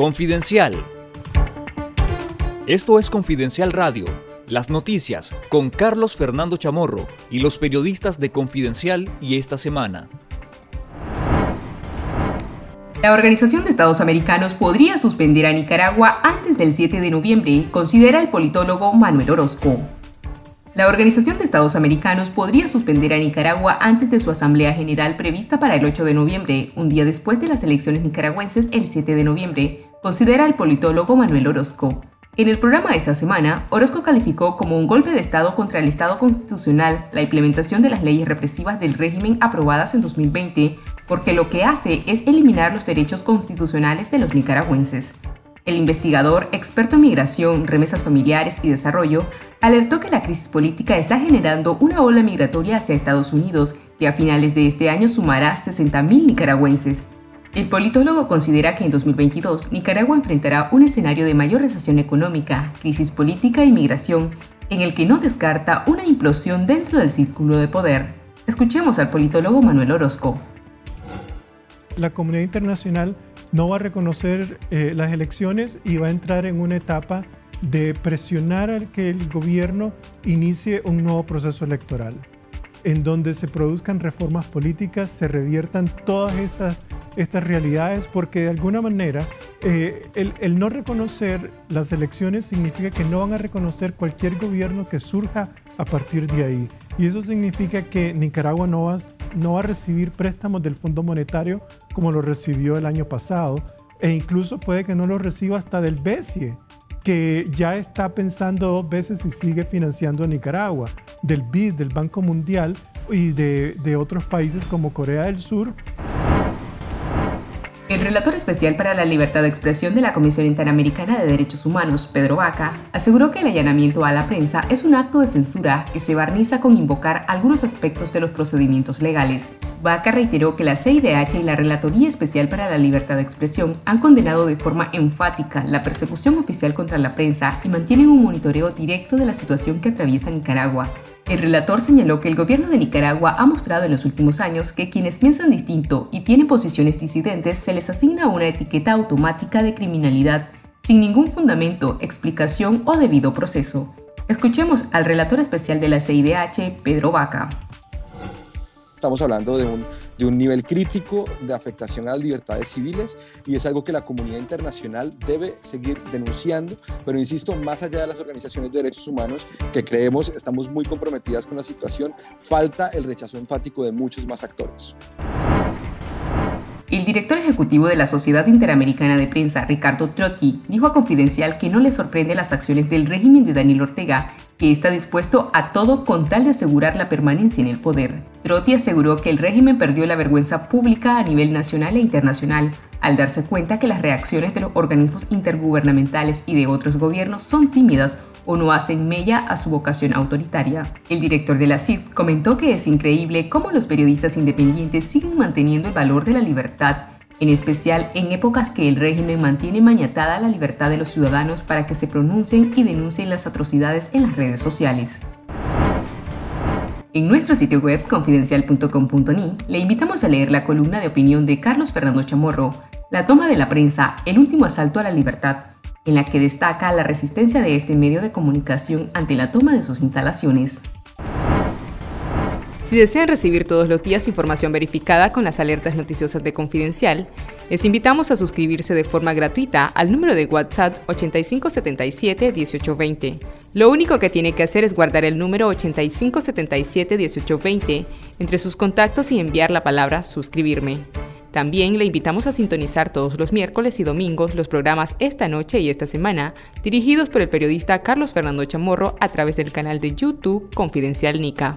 Confidencial. Esto es Confidencial Radio, las noticias con Carlos Fernando Chamorro y los periodistas de Confidencial y esta semana. La Organización de Estados Americanos podría suspender a Nicaragua antes del 7 de noviembre, considera el politólogo Manuel Orozco. La Organización de Estados Americanos podría suspender a Nicaragua antes de su Asamblea General prevista para el 8 de noviembre, un día después de las elecciones nicaragüenses el 7 de noviembre, considera el politólogo Manuel Orozco. En el programa de esta semana, Orozco calificó como un golpe de Estado contra el Estado constitucional la implementación de las leyes represivas del régimen aprobadas en 2020 porque lo que hace es eliminar los derechos constitucionales de los nicaragüenses. El investigador, experto en migración, remesas familiares y desarrollo, alertó que la crisis política está generando una ola migratoria hacia Estados Unidos que a finales de este año sumará 60.000 nicaragüenses. El politólogo considera que en 2022 Nicaragua enfrentará un escenario de mayor recesión económica, crisis política y migración, en el que no descarta una implosión dentro del círculo de poder. Escuchemos al politólogo Manuel Orozco la comunidad internacional no va a reconocer eh, las elecciones y va a entrar en una etapa de presionar a que el gobierno inicie un nuevo proceso electoral, en donde se produzcan reformas políticas, se reviertan todas estas, estas realidades, porque de alguna manera eh, el, no reconocer las elecciones significa que no van a reconocer cualquier gobierno que surja a partir de ahí. Y eso significa que Nicaragua no va, no va a recibir préstamos del Fondo Monetario como lo recibió el año pasado, e incluso puede que no lo reciba hasta del BESIE, que ya está pensando dos veces si sigue financiando a Nicaragua, del BID, del Banco Mundial y de otros países como Corea del Sur el relator especial para la libertad de expresión de la Comisión Interamericana de Derechos Humanos, Pedro Vaca, aseguró que el allanamiento a la prensa es un acto de censura que se barniza con invocar algunos aspectos de los procedimientos legales. Vaca reiteró que la CIDH y la Relatoría Especial para la Libertad de Expresión han condenado de forma enfática la persecución oficial contra la prensa y mantienen un monitoreo directo de la situación que atraviesa Nicaragua, el relator señaló que el gobierno de Nicaragua ha mostrado en los últimos años que quienes piensan distinto y tienen posiciones disidentes se les asigna una etiqueta automática de criminalidad sin ningún fundamento, explicación o debido proceso. Escuchemos al relator especial de la CIDH, Pedro Vaca. Estamos hablando de un, de un nivel crítico de afectación a las libertades civiles y es algo que la comunidad internacional debe seguir denunciando, pero insisto, más allá de las organizaciones de derechos humanos que creemos estamos muy comprometidas con la situación, falta el rechazo enfático de muchos más actores. El director ejecutivo de la Sociedad Interamericana de Prensa, Ricardo Trotti, dijo a Confidencial que no le sorprende las acciones del régimen de Daniel Ortega, que está dispuesto a todo con tal de asegurar la permanencia en el poder. Trotti aseguró que el régimen perdió la vergüenza pública a nivel nacional e internacional, al darse cuenta que las reacciones de los organismos intergubernamentales y de otros gobiernos son tímidas o no hacen mella a su vocación autoritaria. El director de la CID comentó que es increíble cómo los periodistas independientes siguen manteniendo el valor de la libertad, en especial en épocas que el régimen mantiene mañatada la libertad de los ciudadanos para que se pronuncien y denuncien las atrocidades en las redes sociales. En nuestro sitio web confidencial.com.ni le invitamos a leer la columna de opinión de Carlos Fernando Chamorro, La toma de la prensa, el último asalto a la libertad, en la que destaca la resistencia de este medio de comunicación ante la toma de sus instalaciones. Si desean recibir todos los días información verificada con las alertas noticiosas de Confidencial, les invitamos a suscribirse de forma gratuita al número de WhatsApp 8577-1820. Lo único que tiene que hacer es guardar el número 8577-1820 entre sus contactos y enviar la palabra suscribirme. También le invitamos a sintonizar todos los miércoles y domingos los programas Esta Noche y Esta Semana, dirigidos por el periodista Carlos Fernando Chamorro a través del canal de YouTube Confidencial Nica.